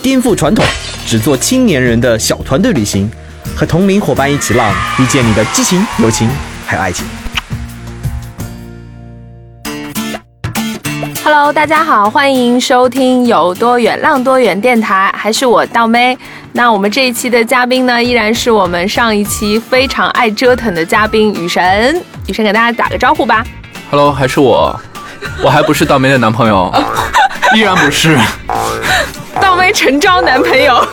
颠覆传统，只做青年人的小团队旅行，和同龄伙伴一起浪，遇见你的激情、友情还有爱情。Hello，大家好，欢迎收听有多远浪多远电台，还是我倒妹。那我们这一期的嘉宾呢，依然是我们上一期非常爱折腾的嘉宾雨神。雨神给大家打个招呼吧。Hello，还是我，我还不是倒霉的男朋友，依然不是。诚招男朋友。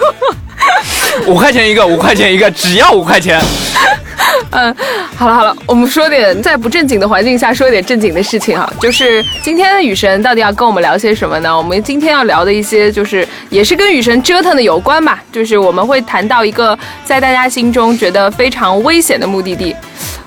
五块钱一个，五块钱一个，只要五块钱。嗯，好了好了，我们说点在不正经的环境下说点正经的事情哈。就是今天的雨神到底要跟我们聊些什么呢？我们今天要聊的一些就是也是跟雨神折腾的有关吧。就是我们会谈到一个在大家心中觉得非常危险的目的地。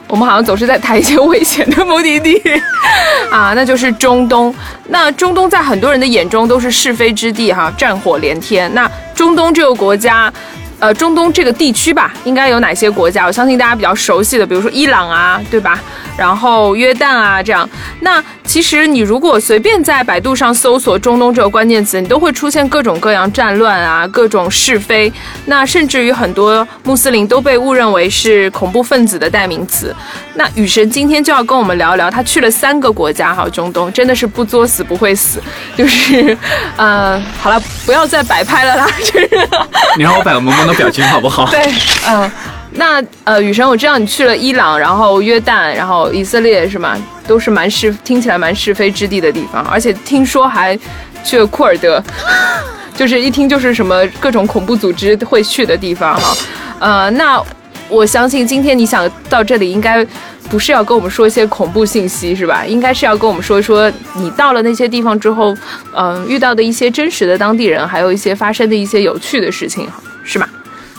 我们好像总是在谈一些危险的目的地 啊，那就是中东。那中东在很多人的眼中都是是非之地哈，战火连天。那中东这个国家。呃，中东这个地区吧，应该有哪些国家？我相信大家比较熟悉的，比如说伊朗啊，对吧？然后约旦啊，这样。那其实你如果随便在百度上搜索“中东”这个关键词，你都会出现各种各样战乱啊，各种是非。那甚至于很多穆斯林都被误认为是恐怖分子的代名词。那雨神今天就要跟我们聊聊，他去了三个国家哈，中东真的是不作死不会死，就是，呃，好了，不要再摆拍了啦，就是。你让我摆个萌萌的表情好不好？对，嗯、那呃，雨神，我知道你去了伊朗，然后约旦，然后以色列是吗？都是蛮是听起来蛮是非之地的地方，而且听说还去了库尔德，就是一听就是什么各种恐怖组织会去的地方哈。呃，那我相信今天你想到这里，应该不是要跟我们说一些恐怖信息是吧？应该是要跟我们说一说你到了那些地方之后，嗯、遇到的一些真实的当地人，还有一些发生的一些有趣的事情，是吧？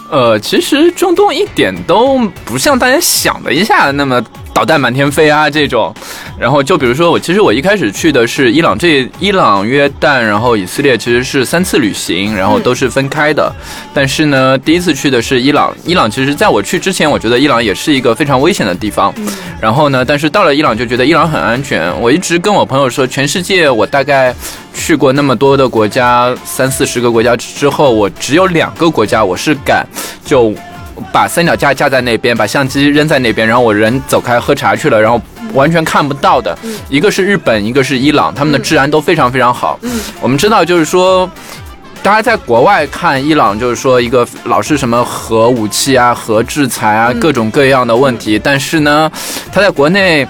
呃，其实中东一点都不像大家想的一下那么导弹满天飞啊这种。然后就比如说我，其实我一开始去的是伊朗，这伊朗、约旦，然后以色列，其实是三次旅行，然后都是分开的。但是呢，第一次去的是伊朗，伊朗其实在我去之前，我觉得伊朗也是一个非常危险的地方。然后呢，但是到了伊朗就觉得伊朗很安全。我一直跟我朋友说，全世界我大概去过那么多的国家，三四十个国家之后，我只有两个国家我是敢就把三脚架架在那边，把相机扔在那边，然后我人走开喝茶去了，然后完全看不到的。一个是日本，一个是伊朗，他们的治安都非常非常好。我们知道，就是说。大家在国外看伊朗，就是说一个老是什么核武器啊、核制裁啊，各种各样的问题。但是呢，他在国内，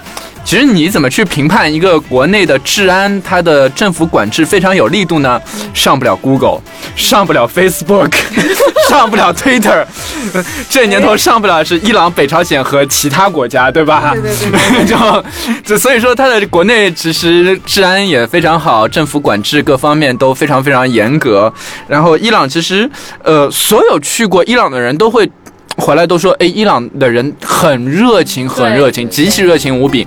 其实你怎么去评判一个国内的治安，它的政府管制非常有力度呢？上不了 Google，上不了 Facebook，上不了 Twitter，这年头上不了是伊朗、北朝鲜和其他国家，对吧？对对对 就就所以说，它的国内其实治安也非常好，政府管制各方面都非常非常严格。然后伊朗其实，呃，所有去过伊朗的人都会。回来都说，哎，伊朗的人很热情，很热情，极其热情无比。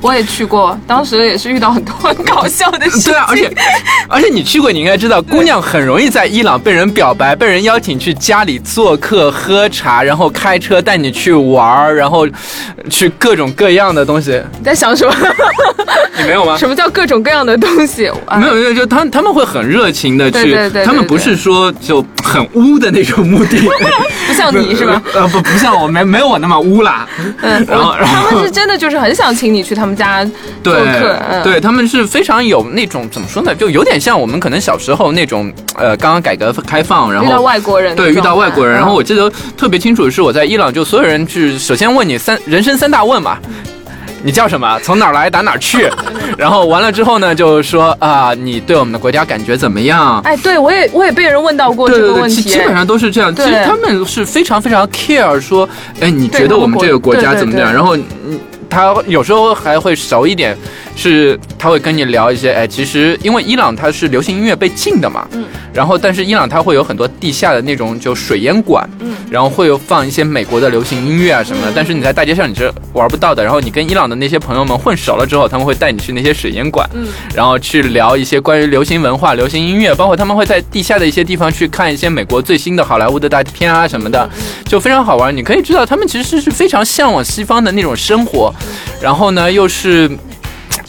我也去过，当时也是遇到很多很搞笑的事情。对啊，而且而且你去过，你应该知道，姑娘很容易在伊朗被人表白，被人邀请去家里做客、喝茶，然后开车带你去玩儿，然后去各种各样的东西。你在想什么？你没有吗？什么叫各种各样的东西？啊没有没有，就他他们会很热情的去，对对对对他们不是说就很污的那种目的，不像你是吧？呃，不不像我，没没有我那么污啦。嗯，然后然后他们是真的就是很想请你去他们家做对客。嗯，对，他们是非常有那种怎么说呢，就有点像我们可能小时候那种呃，刚刚改革开放，然后遇到外国人对，遇到外国人。然后嗯我记得特别清楚的是，我在伊朗，就所有人去首先问你三人生三大问嘛。你叫什么？从哪儿来？打哪儿去？然后完了之后呢，就说啊，你对我们的国家感觉怎么样？哎，对我也我也被人问到过这个问题。基基本上都是这样。其对实他们是非常非常 care 说，哎，你觉得我们这个国家怎么样？然后嗯，他有时候还会熟一点，是他会跟你聊一些，哎，其实因为伊朗它是流行音乐被禁的嘛，嗯，然后但是伊朗它会有很多地下的那种就水烟馆，嗯，然后会有放一些美国的流行音乐啊什么的，但是你在大街上你是玩不到的。然后你跟伊朗的那些朋友们混熟了之后，他们会带你去那些水烟馆，嗯，然后去聊一些关于流行文化、流行音乐，包括他们会在地下的一些地方去看一些美国最新的好莱坞的大片啊什么的，就非常好玩。你可以知道他们其实是非常向往西方的那种生活，然后呢又是。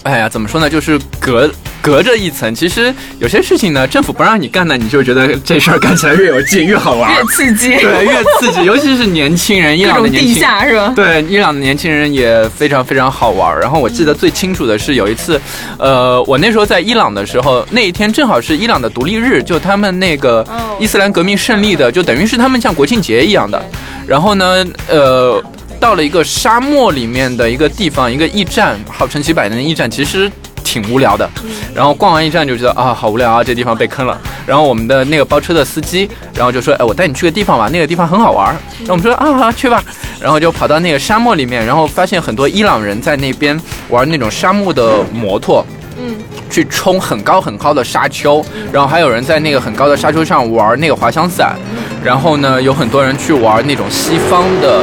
哎呀，怎么说呢？就是隔隔着一层。其实有些事情呢，政府不让你干呢，你就觉得这事儿干起来越有劲，越好玩，越刺激。对，越刺激。尤其是年轻人，伊朗的年轻人是吧？对，伊朗的年轻人也非常非常好玩。然后我记得最清楚的是有一次，呃，我那时候在伊朗的时候，那一天正好是伊朗的独立日，就他们那个伊斯兰革命胜利的，就等于是他们像国庆节一样的。然后呢，呃。到了一个沙漠里面的一个地方，一个驿站，号称几百年的驿站，其实挺无聊的。然后逛完驿站就觉得啊，好无聊啊，这地方被坑了。然后我们的那个包车的司机，然后就说，哎，我带你去个地方吧，那个地方很好玩。然后我们说啊，好去吧。然后就跑到那个沙漠里面，然后发现很多伊朗人在那边玩那种沙漠的摩托。嗯。去冲很高很高的沙丘，然后还有人在那个很高的沙丘上玩那个滑翔伞，然后呢，有很多人去玩那种西方的，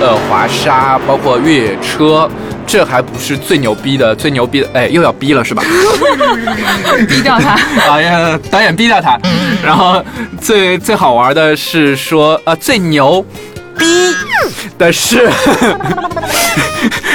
呃，滑沙，包括越野车。这还不是最牛逼的，最牛逼的，哎，又要逼了是吧？逼掉他！导演导演逼掉他。然后最最好玩的是说，呃，最牛逼的是。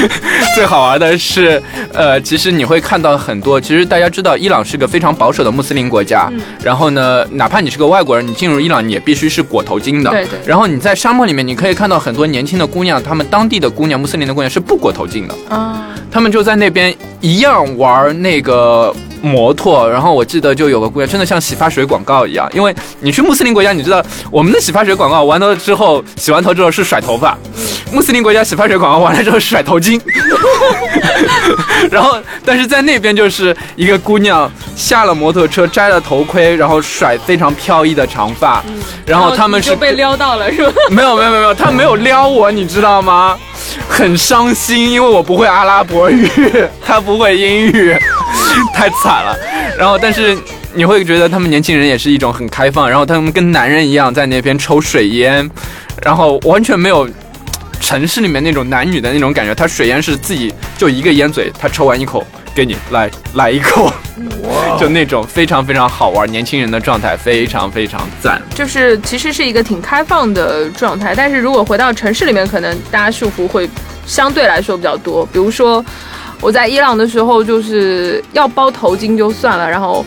最好玩的是，呃，其实你会看到很多。其实大家知道，伊朗是个非常保守的穆斯林国家。然后呢，哪怕你是个外国人，你进入伊朗，你也必须是裹头巾的。对对。然后你在沙漠里面，你可以看到很多年轻的姑娘，她们当地的姑娘，穆斯林的姑娘是不裹头巾的。啊。她们就在那边一样玩那个。摩托，然后我记得就有个姑娘，真的像洗发水广告一样，因为你去穆斯林国家，你知道我们的洗发水广告完了之后，洗完头之后是甩头发，穆斯林国家洗发水广告完了之后是甩头巾，然后但是在那边就是一个姑娘下了摩托车，摘了头盔，然后甩非常飘逸的长发，然后他们是被撩到了是吧？没有没有没有，他没有撩我，你知道吗？很伤心，因为我不会阿拉伯语，他不会英语。太惨了，然后但是你会觉得他们年轻人也是一种很开放，然后他们跟男人一样在那边抽水烟，然后完全没有城市里面那种男女的那种感觉。他水烟是自己就一个烟嘴，他抽完一口给你来来一口，就那种非常非常好玩，年轻人的状态非常非常赞。就是其实是一个挺开放的状态，但是如果回到城市里面，可能大家束缚会相对来说比较多，比如说。我在伊朗的时候，就是要包头巾就算了，然后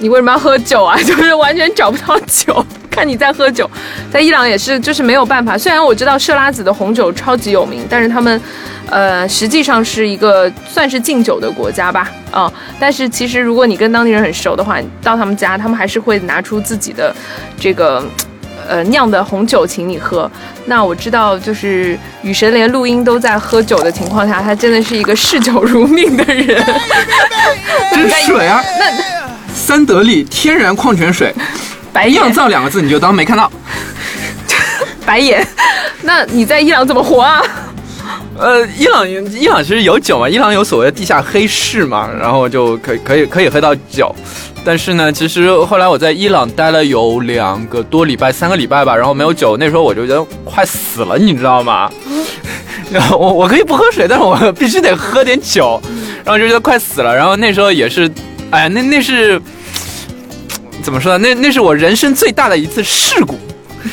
你为什么要喝酒啊？就是完全找不到酒，看你在喝酒。在伊朗也是，就是没有办法。虽然我知道设拉子的红酒超级有名，但是他们，呃，实际上是一个算是禁酒的国家吧，啊。但是其实如果你跟当地人很熟的话，到他们家，他们还是会拿出自己的这个。呃，酿的红酒请你喝。那我知道，就是雨神连录音都在喝酒的情况下，他真的是一个嗜酒如命的人。这是水啊，那三得利天然矿泉水，白酿造两个字你就当没看到。白眼。那你在伊朗怎么活啊？呃，伊朗伊朗其实有酒嘛，伊朗有所谓的地下黑市嘛，然后就可以可以可以喝到酒。但是呢，其实后来我在伊朗待了有两个多礼拜，三个礼拜吧，然后没有酒，那时候我就觉得快死了，你知道吗？然后我我可以不喝水，但是我必须得喝点酒，然后就觉得快死了。然后那时候也是，哎，那那是怎么说呢？那那是我人生最大的一次事故。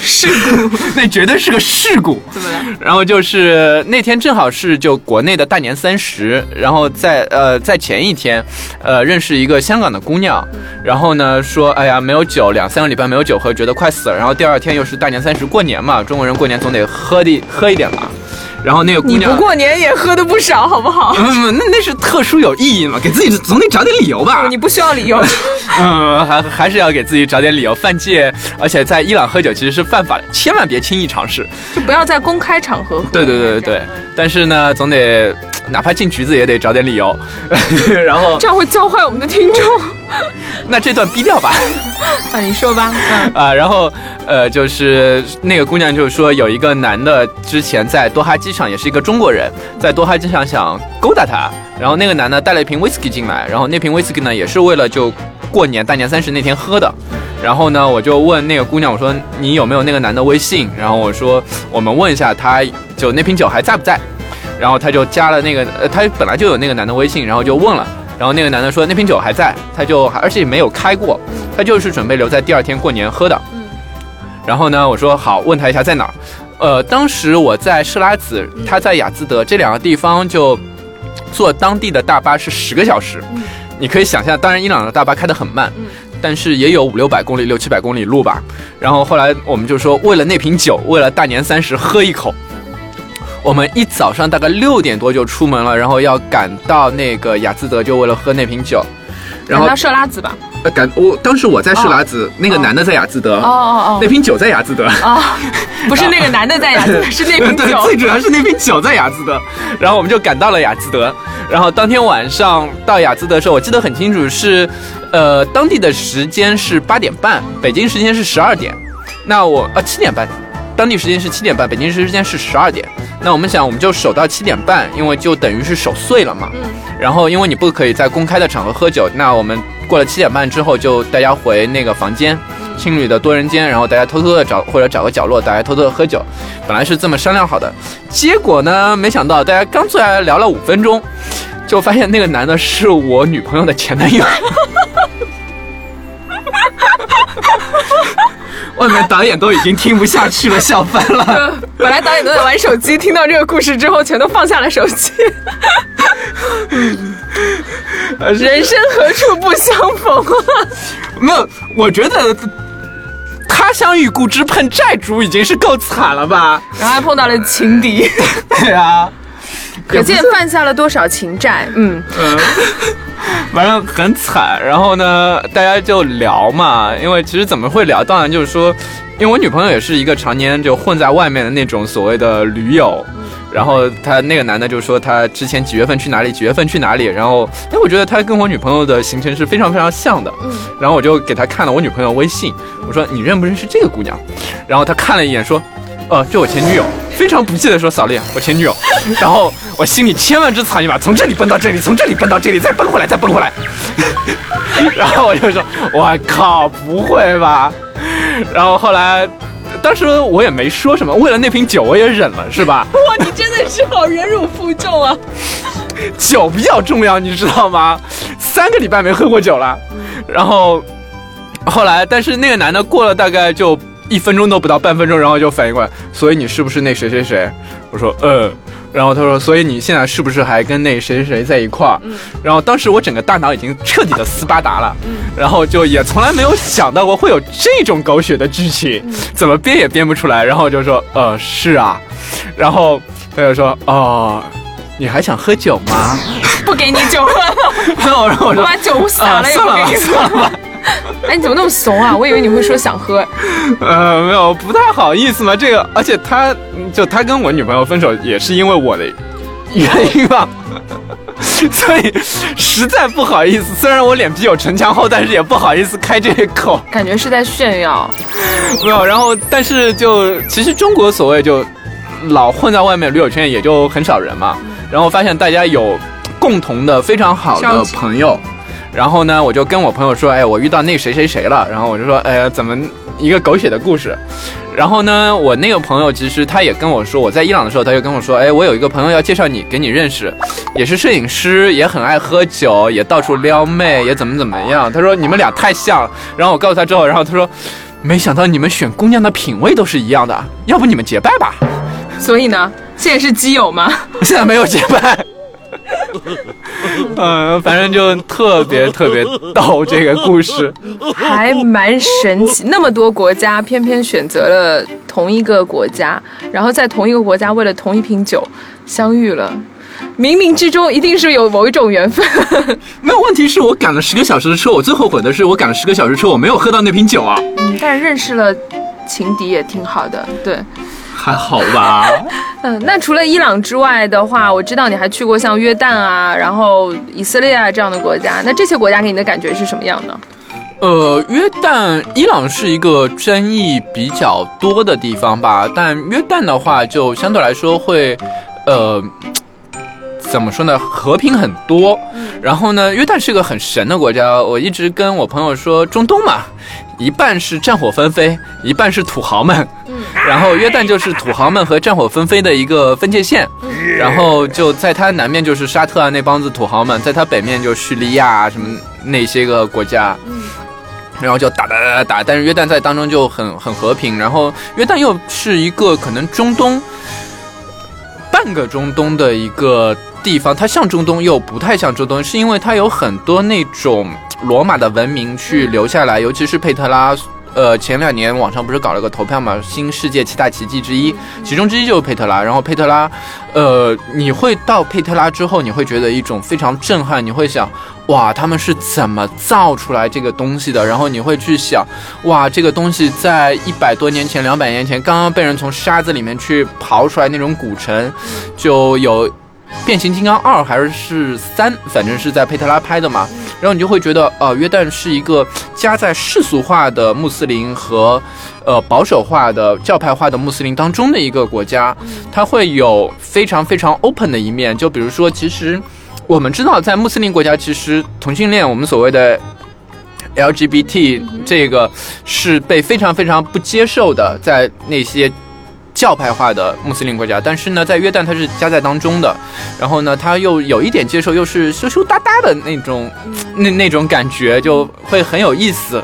事故，那绝对是个事故。怎么了？然后就是那天正好是就国内的大年三十，然后在呃在前一天，呃认识一个香港的姑娘，然后呢说哎呀没有酒，两三个礼拜没有酒喝，觉得快死了。然后第二天又是大年三十过年嘛，中国人过年总得喝的喝一点嘛。然后那个姑娘，你不过年也喝的不少，好不好？嗯，那那是特殊有意义嘛，给自己总得找点理由吧。你不需要理由。嗯，还还是要给自己找点理由。犯戒，而且在伊朗喝酒其实是犯法的，千万别轻易尝试，就不要在公开场合喝。对对对对对。但是呢，总得哪怕进局子也得找点理由。然后这样会教坏我们的听众。那这段逼掉吧。啊，你说吧。嗯啊，然后呃，就是那个姑娘就是说，有一个男的之前在多哈机场，也是一个中国人，在多哈机场想勾搭她，然后那个男的带了一瓶威士忌进来，然后那瓶威士忌呢也是为了就过年大年三十那天喝的，然后呢我就问那个姑娘，我说你有没有那个男的微信？然后我说我们问一下他，就那瓶酒还在不在？然后他就加了那个，呃，他本来就有那个男的微信，然后就问了。然后那个男的说那瓶酒还在，他就而且没有开过，他就是准备留在第二天过年喝的。然后呢，我说好，问他一下在哪儿。呃，当时我在设拉子，他在雅兹德，这两个地方就坐当地的大巴是十个小时。你可以想象，当然伊朗的大巴开得很慢，但是也有五六百公里、六七百公里路吧。然后后来我们就说，为了那瓶酒，为了大年三十喝一口。我们一早上大概六点多就出门了，然后要赶到那个雅兹德，就为了喝那瓶酒。然后赶到设拉子吧。呃，赶我当时我在设拉子，那个男的在雅兹德，哦哦哦那瓶酒在雅兹德。哦，啊，不是那个男的在雅兹，是那瓶对，酒。最主要是那瓶酒在雅兹德，然后我们就赶到了雅兹德，然后当天晚上到雅兹德的时候，我记得很清楚是，呃，当地的时间是八点半，北京时间是十二点，那我呃七点半，当地时间是七点半，北京时间是十二点，那我们想我们就守到七点半，因为就等于是守岁了嘛，嗯然后因为你不可以在公开的场合喝酒，那我们过了七点半之后就大家回那个房间。青旅的多人间，然后大家偷偷的找或者找个角落，大家偷偷的喝酒，本来是这么商量好的，结果呢，没想到大家刚坐下来聊了五分钟，就发现那个男的是我女朋友的前男友。外面导演都已经听不下去了，笑翻了。本来导演都在玩手机，听到这个故事之后，全都放下了手机。人生何处不相逢啊！没有，我觉得他乡遇故知碰债主已经是够惨了吧？然后还碰到了情敌，对啊，可见犯下了多少情债。嗯，嗯，反正很惨。然后呢，大家就聊嘛，因为其实怎么会聊？当然就是说，因为我女朋友也是一个常年就混在外面的那种所谓的驴友。然后他那个男的就说他之前几月份去哪里，几月份去哪里。然后，哎，我觉得他跟我女朋友的行程是非常非常像的。然后我就给他看了我女朋友微信，我说你认不认识这个姑娘？然后他看了一眼说，呃，这我前女友。非常不屑的说扫烈，我前女友。然后我心里千万只草泥马，从这里奔到这里，从这里奔到这里，再奔回来，再奔回来。然后我就说，我靠，不会吧？然后后来。当时我也没说什么，为了那瓶酒我也忍了，是吧？哇，你真的是好忍辱负重啊！酒比较重要，你知道吗？三个礼拜没喝过酒了，然后后来，但是那个男的过了大概就一分钟都不到，半分钟，然后就反应过来，所以你是不是那谁谁谁？我说嗯，然后他说，所以你现在是不是还跟那谁谁谁在一块儿？然后当时我整个大脑已经彻底的斯巴达了，然后就也从来没有想到过会有这种狗血的剧情，怎么编也编不出来，然后就说呃是啊，然后他就说哦。你还想喝酒吗？不给你酒喝，然后我说我把酒洒了也不给你喝。哎，你怎么那么怂啊？我以为你会说想喝。呃，没有，不太好意思嘛。这个，而且他就他跟我女朋友分手也是因为我的原因吧，所以实在不好意思。虽然我脸皮有城墙厚，但是也不好意思开这个口。感觉是在炫耀。没有，然后但是就其实中国所谓就老混在外面旅游圈也就很少人嘛。然后发现大家有共同的非常好的朋友。然后呢，我就跟我朋友说，哎，我遇到那谁谁谁了。然后我就说，哎呀，怎么一个狗血的故事？然后呢，我那个朋友其实他也跟我说，我在伊朗的时候，他就跟我说，哎，我有一个朋友要介绍你给你认识，也是摄影师，也很爱喝酒，也到处撩妹，也怎么怎么样。他说你们俩太像了。然后我告诉他之后，然后他说，没想到你们选姑娘的品味都是一样的，要不你们结拜吧？所以呢，现在是基友吗？现在没有结拜。嗯，反正就特别特别逗这个故事。还蛮神奇，那么多国家偏偏选择了同一个国家，然后在同一个国家为了同一瓶酒相遇了，冥冥之中一定是有某一种缘分。没有问题，是我赶了十个小时的车，我最后悔的是我赶了十个小时车，我没有喝到那瓶酒啊。嗯，但是认识了情敌也挺好的，对。还好吧。嗯，那除了伊朗之外的话，我知道你还去过像约旦啊，然后以色列啊这样的国家。那这些国家给你的感觉是什么样的？呃，约旦、伊朗是一个争议比较多的地方吧，但约旦的话就相对来说会，呃，怎么说呢，和平很多。然后呢，约旦是个很神的国家，我一直跟我朋友说，中东嘛，一半是战火纷飞，一半是土豪们。然后约旦就是土豪们和战火纷飞的一个分界线。然后就在它南面就是沙特啊那帮子土豪们，在它北面就叙利亚啊什么那些个国家。然后就打打打打打，但是约旦在当中就很很和平。然后约旦又是一个可能中东半个中东的一个地方，它像中东又不太像中东，是因为它有很多那种罗马的文明去留下来，尤其是佩特拉。呃，前两年网上不是搞了个投票嘛？新世界七大奇迹之一，其中之一就是佩特拉。然后佩特拉，呃，你会到佩特拉之后，你会觉得一种非常震撼。你会想，哇，他们是怎么造出来这个东西的？然后你会去想，哇，这个东西在一百多年前、两百年前，刚刚被人从沙子里面去刨出来那种古城，就有。变形金刚二还是是三，反正是在佩特拉拍的嘛。然后你就会觉得，呃，约旦是一个夹在世俗化的穆斯林和，呃，保守化的教派化的穆斯林当中的一个国家。它会有非常非常 open 的一面。就比如说，其实我们知道，在穆斯林国家，其实同性恋，我们所谓的 LGBT 这个是被非常非常不接受的，在那些。教派化的穆斯林国家，但是呢，在约旦它是夹在当中的，然后呢，它又有一点接受，又是羞羞答答的那种，那那种感觉就会很有意思。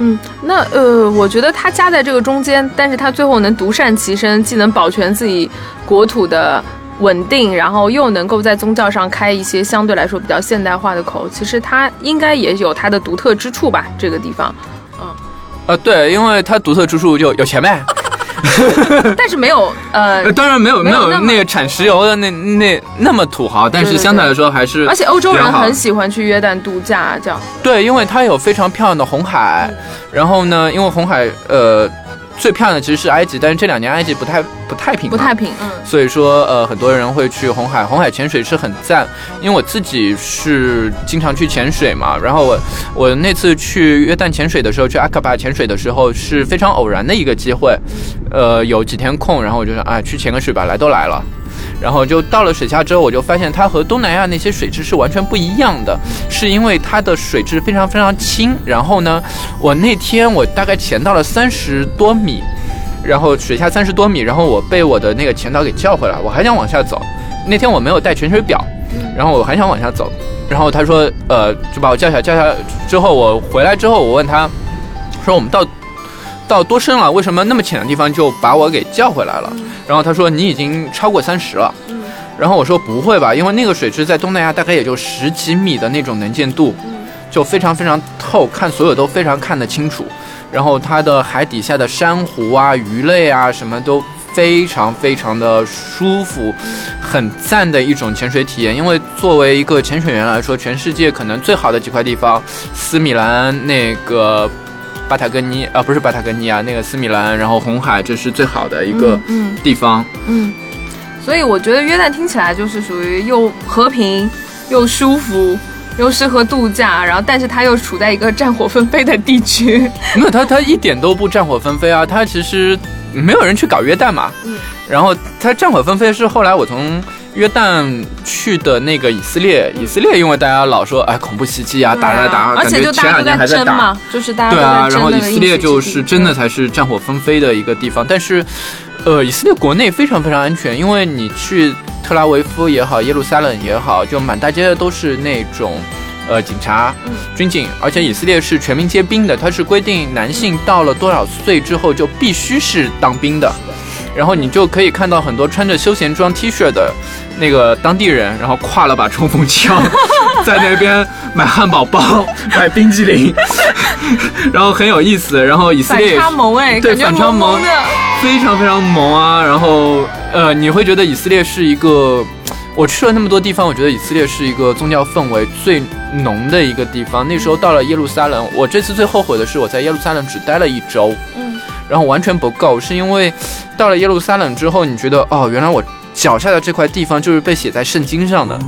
嗯，那呃，我觉得它夹在这个中间，但是它最后能独善其身，既能保全自己国土的稳定，然后又能够在宗教上开一些相对来说比较现代化的口，其实它应该也有它的独特之处吧？这个地方，嗯，呃，对，因为它独特之处就有钱呗。但是没有呃，当然没有没有那个产石油的那那那么土豪，但是相对来说还是而且欧洲人很喜欢去约旦度假，这样。对，因为它有非常漂亮的红海，然后呢，因为红海呃。最漂亮的其实是埃及，但是这两年埃及不太不太平，不太平，嗯，所以说呃很多人会去红海，红海潜水是很赞，因为我自己是经常去潜水嘛，然后我我那次去约旦潜水的时候，去阿卡巴潜水的时候是非常偶然的一个机会，呃有几天空，然后我就说哎去潜个水吧，来都来了。然后就到了水下之后，我就发现它和东南亚那些水质是完全不一样的，是因为它的水质非常非常清。然后呢，我那天我大概潜到了三十多米，然后水下三十多米，然后我被我的那个潜导给叫回来，我还想往下走。那天我没有带潜水表，然后我还想往下走，然后他说，呃，就把我叫下，叫下之后我回来之后，我问他，说我们到。到多深了？为什么那么浅的地方就把我给叫回来了？然后他说你已经超过三十了。然后我说不会吧，因为那个水质在东南亚大概也就十几米的那种能见度，就非常非常透，看所有都非常看得清楚。然后它的海底下的珊瑚啊、鱼类啊什么都非常非常的舒服，很赞的一种潜水体验。因为作为一个潜水员来说，全世界可能最好的几块地方，斯米兰那个。巴塔哥尼啊，不是巴塔哥尼亚，那个斯米兰，然后红海，这是最好的一个地方。嗯，所以我觉得约旦听起来就是属于又和平又舒服又适合度假，然后但是它又处在一个战火纷飞的地区。没有，它它一点都不战火纷飞啊，它其实没有人去搞约旦嘛。嗯，然后它战火纷飞是后来我从。约旦去的那个以色列，以色列因为大家老说哎恐怖袭击啊，打打打，而且就前两年还在打，就是大家对啊，然后以色列就是真的才是战火纷飞的一个地方。但是，呃，以色列国内非常非常安全，因为你去特拉维夫也好，耶路撒冷也好，就满大街的都是那种呃警察、军警，而且以色列是全民皆兵的，它是规定男性到了多少岁之后就必须是当兵的。然后你就可以看到很多穿着休闲装 T 恤的那个当地人，然后挎了把冲锋枪，在那边买汉堡包、买冰激凌，然后很有意思。然后以色列反差萌哎，对反差萌的，非常非常萌啊。然后呃，你会觉得以色列是一个，我去了那么多地方，我觉得以色列是一个宗教氛围最浓的一个地方。那时候到了耶路撒冷，我这次最后悔的是我在耶路撒冷只待了一周。然后完全不够，是因为到了耶路撒冷之后，你觉得哦，原来我脚下的这块地方就是被写在圣经上的，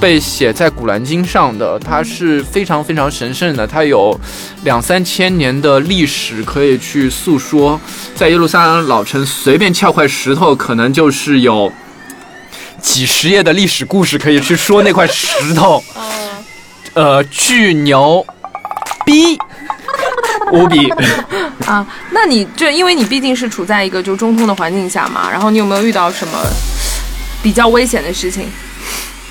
被写在古兰经上的，它是非常非常神圣的，它有两三千年的历史可以去诉说。在耶路撒冷老城随便撬块石头，可能就是有几十页的历史故事可以去说那块石头。呃，巨牛逼 无比。啊，那你就因为你毕竟是处在一个就中通的环境下嘛，然后你有没有遇到什么比较危险的事情？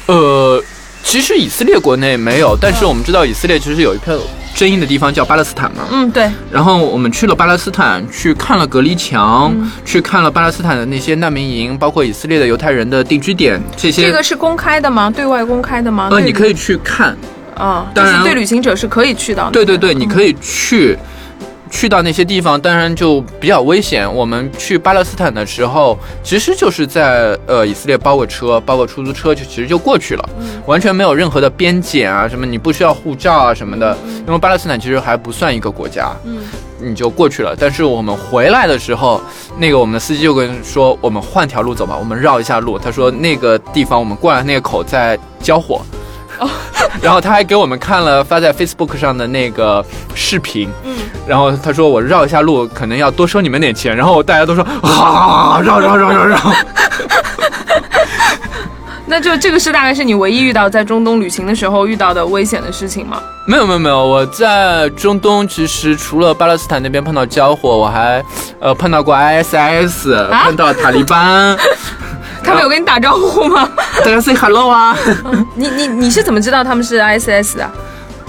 呃，其实以色列国内没有，但是我们知道以色列其实有一片争议的地方叫巴勒斯坦嘛。嗯，对。然后我们去了巴勒斯坦，去看了隔离墙，去看了巴勒斯坦的那些难民营，包括以色列的犹太人的定居点，这些。这个是公开的吗？对外公开的吗？呃，你可以去看。啊，当然，对旅行者是可以去的。对对对，你可以去。去到那些地方，当然就比较危险。我们去巴勒斯坦的时候，其实就是在呃以色列包个车，包个出租车就其实就过去了，完全没有任何的边检啊，什么你不需要护照啊什么的，因为巴勒斯坦其实还不算一个国家，嗯，你就过去了。但是我们回来的时候，那个我们的司机就跟说，我们换条路走吧，我们绕一下路。他说那个地方我们过来那个口在交火。然后他还给我们看了发在 Facebook 上的那个视频，嗯，然后他说我绕一下路可能要多收你们点钱，然后大家都说啊绕绕绕绕绕，那就这个是大概是你唯一遇到在中东旅行的时候遇到的危险的事情吗？没有没有没有，我在中东其实除了巴勒斯坦那边碰到交火，我还呃碰到过 ISIS，碰到塔利班。他们有跟你打招呼吗？大家 say hello 啊！你你你是怎么知道他们是 ISS 的？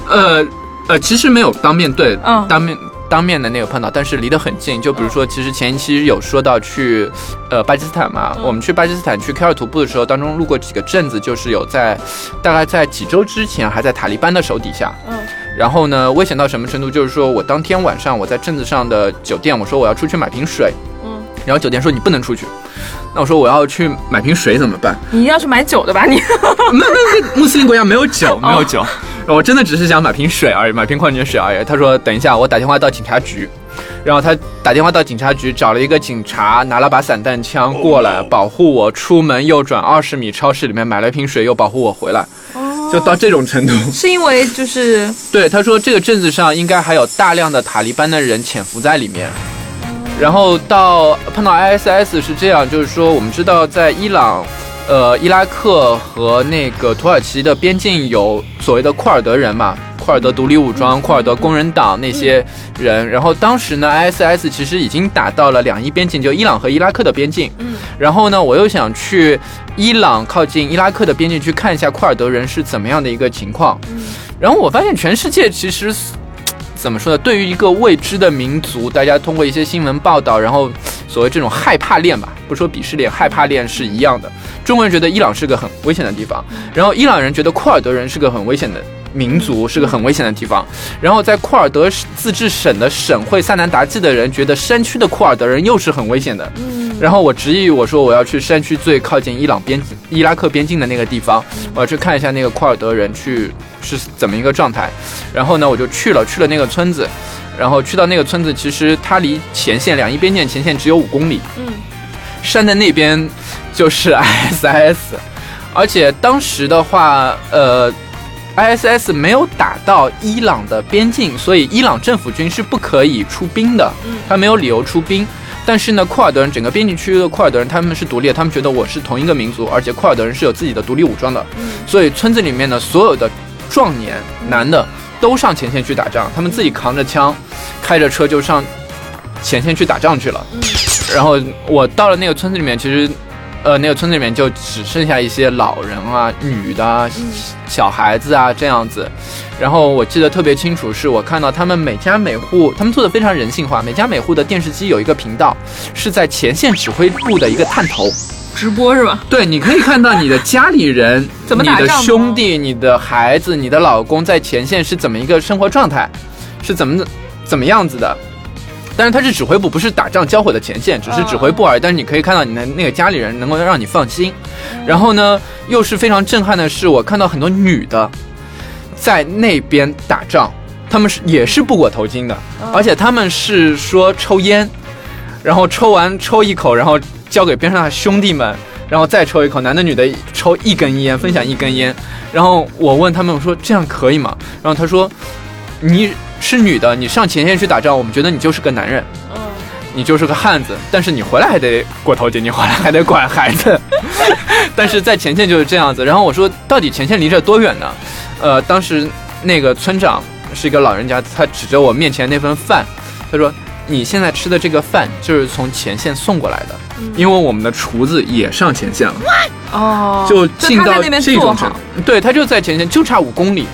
呃呃，其实没有当面对，嗯当面当面的那个碰到，但是离得很近。就比如说，其实前一期有说到去呃巴基斯坦嘛，我们去巴基斯坦去 K 二徒步的时候，当中路过几个镇子，就是有在大概在几周之前还在塔利班的手底下。嗯。然后呢，危险到什么程度？就是说我当天晚上我在镇子上的酒店，我说我要出去买瓶水。嗯。然后酒店说你不能出去。那我说我要去买瓶水怎么办？你要去买酒的吧？你 那那穆斯林国家没有酒，没有酒。我真的只是想买瓶水而已，买瓶矿泉水而已。他说等一下，我打电话到警察局。然后他打电话到警察局，找了一个警察，拿了把散弹枪过来保护我。出门右转二十米，超市里面买了一瓶水，又保护我回来。就到这种程度。是因为就是对他说，这个镇子上应该还有大量的塔利班的人潜伏在里面。然后到碰到 ISS 是这样，就是说我们知道在伊朗、呃伊拉克和那个土耳其的边境有所谓的库尔德人嘛，库尔德独立武装、库尔德工人党那些人。然后当时呢，ISS 其实已经打到了两伊边境，就伊朗和伊拉克的边境。嗯。然后呢，我又想去伊朗靠近伊拉克的边境去看一下库尔德人是怎么样的一个情况。嗯。然后我发现全世界其实。怎么说呢？对于一个未知的民族，大家通过一些新闻报道，然后所谓这种害怕链吧，不说鄙视链，害怕链是一样的。中国人觉得伊朗是个很危险的地方，然后伊朗人觉得库尔德人是个很危险的。民族是个很危险的地方，然后在库尔德自治省的省会萨南达季的人觉得山区的库尔德人又是很危险的，然后我执意我说我要去山区最靠近伊朗边境、伊拉克边境的那个地方，我要去看一下那个库尔德人去是怎么一个状态，然后呢我就去了，去了那个村子，然后去到那个村子，其实它离前线两伊边境前线只有五公里，嗯，山的那边就是 ISIS，而且当时的话，呃。ISS 没有打到伊朗的边境，所以伊朗政府军是不可以出兵的。嗯，他没有理由出兵。但是呢，库尔德人整个边境区域的库尔德人他们是独立，的，他们觉得我是同一个民族，而且库尔德人是有自己的独立武装的。嗯，所以村子里面的所有的壮年男的都上前线去打仗，他们自己扛着枪，开着车就上前线去打仗去了。嗯，然后我到了那个村子里面，其实。呃，那个村子里面就只剩下一些老人啊、女的、小孩子啊这样子。然后我记得特别清楚，是我看到他们每家每户，他们做的非常人性化。每家每户的电视机有一个频道，是在前线指挥部的一个探头直播，是吧？对，你可以看到你的家里人、怎么你的兄弟、你的孩子、你的老公在前线是怎么一个生活状态，是怎么怎么样子的。但是他是指挥部，不是打仗交火的前线，只是指挥部而已。但是你可以看到你的那个家里人能够让你放心。然后呢，又是非常震撼的是，我看到很多女的在那边打仗，他们是也是不裹头巾的，而且他们是说抽烟，然后抽完抽一口，然后交给边上的兄弟们，然后再抽一口，男的女的抽一根烟，分享一根烟。然后我问他们，我说这样可以吗？然后他说，你是女的，你上前线去打仗，我们觉得你就是个男人，你就是个汉子，但是你回来还得裹头巾，你回来还得管孩子，但是在前线就是这样子。然后我说，到底前线离这多远呢？呃，当时那个村长是一个老人家，他指着我面前那份饭，他说。你现在吃的这个饭就是从前线送过来的，因为我们的厨子也上前线了，哦，就近到这种程度，对他就在前线，就差五公里，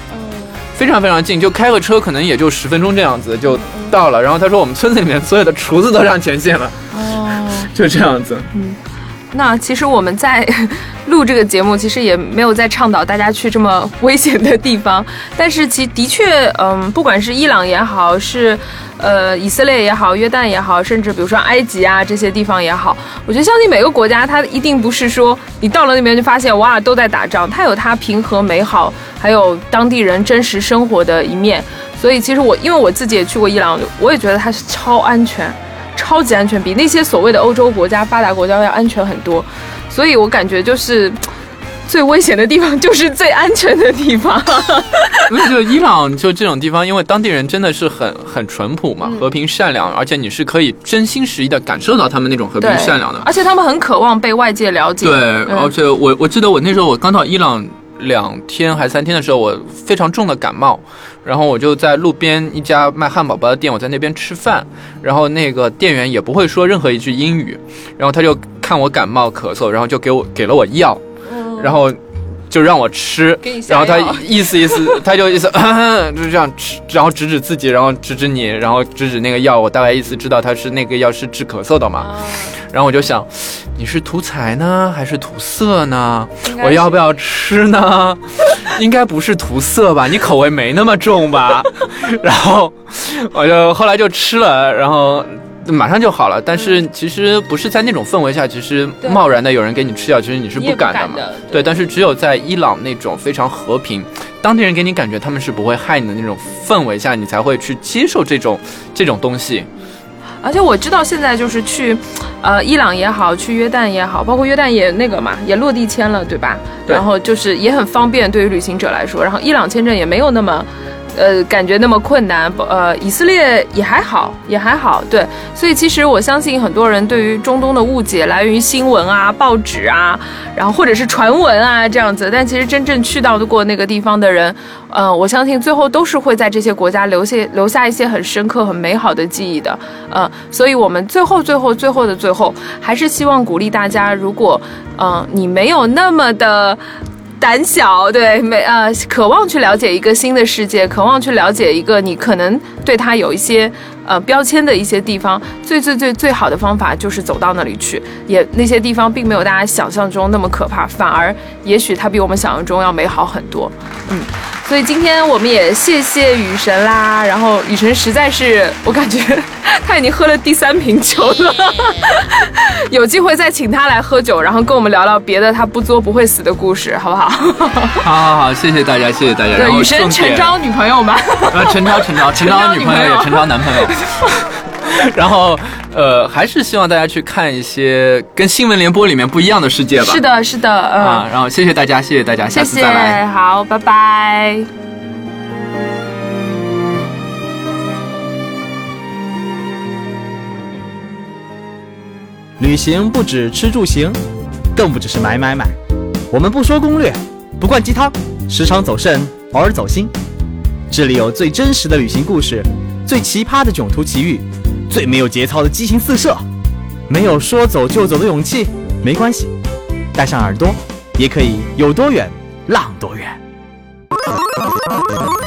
非常非常近，就开个车可能也就十分钟这样子就到了。然后他说我们村子里面所有的厨子都上前线了，哦。就这样子。那其实我们在 录这个节目，其实也没有在倡导大家去这么危险的地方，但是其的确，嗯，不管是伊朗也好，是呃以色列也好，约旦也好，甚至比如说埃及啊这些地方也好，我觉得相信每个国家它一定不是说你到了那边就发现哇都在打仗，它有它平和美好，还有当地人真实生活的一面。所以其实我因为我自己也去过伊朗，我也觉得它是超安全。超级安全，比那些所谓的欧洲国家、发达国家要安全很多，所以我感觉就是最危险的地方就是最安全的地方。所以就伊朗就这种地方，因为当地人真的是很很淳朴嘛，和平善良，而且你是可以真心实意的感受到他们那种和平善良的。而且他们很渴望被外界了解。对，嗯而且我我记得我那时候我刚到伊朗两天还三天的时候，我非常重的感冒，然后我就在路边一家卖汉堡包的店，我在那边吃饭，然后那个店员也不会说任何一句英语，然后他就看我感冒咳嗽，然后就给我给了我药，然后。就让我吃然后他意思意思，他就意思，就是这样吃，然后指指自己，然后指指你，然后指指那个药，我大概意思知道他是那个药是治咳嗽的嘛。然后我就想，你是图财呢，还是图色呢？我要不要吃呢？应该不是图色吧？你口味没那么重吧？然后我就后来就吃了，然后马上就好了。但是其实不是在那种氛围下，其实贸然的有人给你吃药，其实你是不敢的嘛。对，但是只有在伊朗那种非常和平，当地人给你感觉他们是不会害你的那种氛围下，你才会去接受这种这种东西。而且我知道现在就是去，呃，伊朗也好，去约旦也好，包括约旦也那个嘛，也落地签了，对吧？对然后就是也很方便对于旅行者来说，然后伊朗签证也没有那么。呃，感觉那么困难，呃，以色列也还好，也还好，对，所以其实我相信很多人对于中东的误解来源于新闻啊、报纸啊，然后或者是传闻啊这样子，但其实真正去到过那个地方的人，呃，我相信最后都是会在这些国家留下留下一些很深刻、很美好的记忆的，呃，所以我们最后、最后、最后的最后，还是希望鼓励大家，如果，嗯、你没有那么的。胆小，对，没呃，渴望去了解一个新的世界，渴望去了解一个你可能对他有一些呃标签的一些地方，最最最最好的方法就是走到那里去。也那些地方并没有大家想象中那么可怕，反而也许它比我们想象中要美好很多。嗯，所以今天我们也谢谢雨神啦，然后雨神实在是我感觉 他已经喝了第三瓶酒了，有机会再请他来喝酒，然后跟我们聊聊别的他不作不会死的故事，好不好？好好好，谢谢大家，谢谢大家。然对，雨神重点诚招女朋友吗？呃，陈超，陈超，陈超女朋友也陈超男朋友。然后，呃，还是希望大家去看一些跟新闻联播里面不一样的世界吧。是的，是的，嗯，啊，然后谢谢大家，谢谢大家，下谢谢次再来。，好，拜拜。旅行不止吃住行，更不只是买买买。我们不说攻略，不灌鸡汤，时常走肾，偶尔走心。这里有最真实的旅行故事，最奇葩的囧途奇遇，最没有节操的激情四射。没有说走就走的勇气，没关系，带上耳朵，也可以有多远浪多远。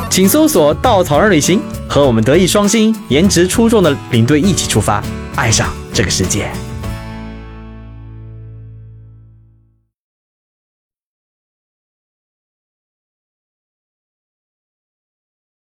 请搜索“稻草人旅行”，和我们德艺双馨、颜值出众的领队一起出发，爱上这个世界。